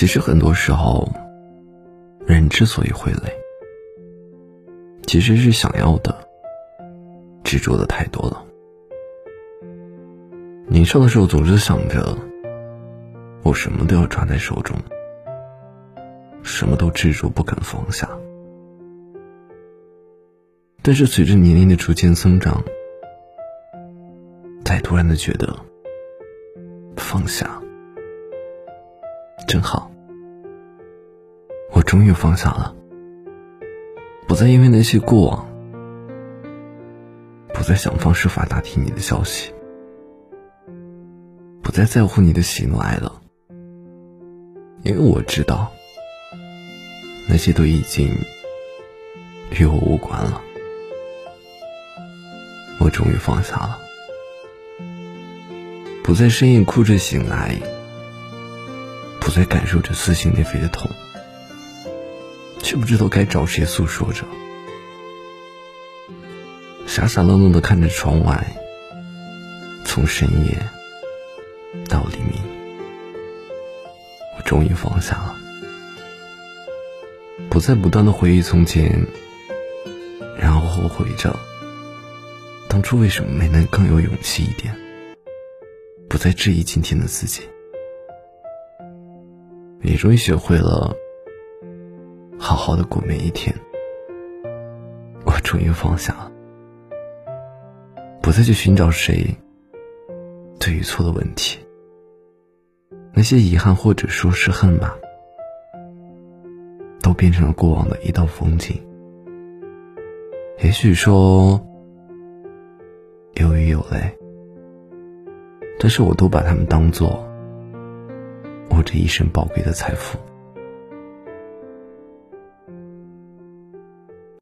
其实很多时候，人之所以会累，其实是想要的执着的太多了。年少的时候总是想着，我什么都要抓在手中，什么都执着不肯放下。但是随着年龄的逐渐增长，才突然的觉得，放下真好。终于放下了，不再因为那些过往，不再想方设法打听你的消息。不再在乎你的喜怒哀乐，因为我知道，那些都已经与我无关了。我终于放下了，不再深夜哭着醒来，不再感受着撕心裂肺的痛，却不知道该找谁诉说着，傻傻愣愣的看着窗外，从深夜。到黎明，我终于放下了，不再不断的回忆从前，然后后悔着当初为什么没能更有勇气一点，不再质疑今天的自己，也终于学会了好好的过每一天。我终于放下了，不再去寻找谁对与错的问题。那些遗憾，或者说是恨吧，都变成了过往的一道风景。也许说有雨有泪，但是我都把它们当做我这一生宝贵的财富。